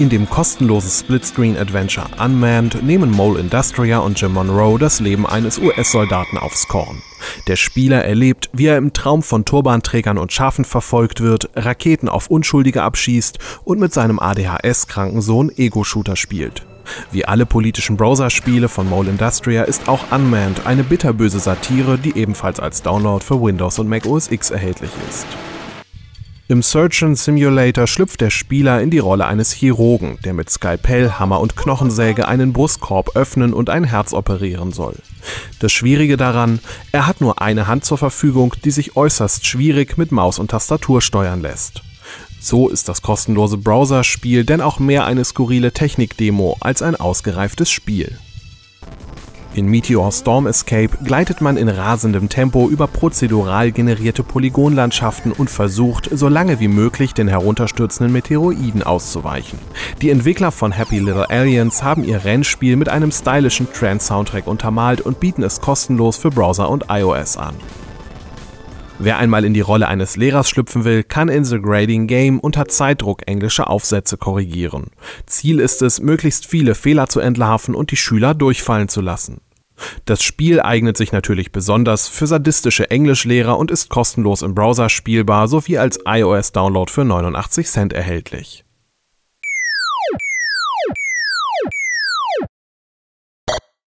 In dem kostenlosen Splitscreen-Adventure Unmanned nehmen Mole Industria und Jim Monroe das Leben eines US-Soldaten aufs Korn. Der Spieler erlebt, wie er im Traum von Turbanträgern und Schafen verfolgt wird, Raketen auf Unschuldige abschießt und mit seinem ADHS-kranken Sohn Ego-Shooter spielt. Wie alle politischen Browser-Spiele von Mole Industria ist auch Unmanned eine bitterböse Satire, die ebenfalls als Download für Windows und Mac OS X erhältlich ist. Im Surgeon Simulator schlüpft der Spieler in die Rolle eines Chirurgen, der mit Skalpell, Hammer und Knochensäge einen Brustkorb öffnen und ein Herz operieren soll. Das Schwierige daran, er hat nur eine Hand zur Verfügung, die sich äußerst schwierig mit Maus und Tastatur steuern lässt. So ist das kostenlose Browser-Spiel denn auch mehr eine skurrile Technik-Demo als ein ausgereiftes Spiel. In Meteor Storm Escape gleitet man in rasendem Tempo über prozedural generierte Polygonlandschaften und versucht, so lange wie möglich den herunterstürzenden Meteoroiden auszuweichen. Die Entwickler von Happy Little Aliens haben ihr Rennspiel mit einem stylischen Trance-Soundtrack untermalt und bieten es kostenlos für Browser und iOS an. Wer einmal in die Rolle eines Lehrers schlüpfen will, kann in The Grading Game unter Zeitdruck englische Aufsätze korrigieren. Ziel ist es, möglichst viele Fehler zu entlarven und die Schüler durchfallen zu lassen. Das Spiel eignet sich natürlich besonders für sadistische Englischlehrer und ist kostenlos im Browser spielbar sowie als iOS-Download für 89 Cent erhältlich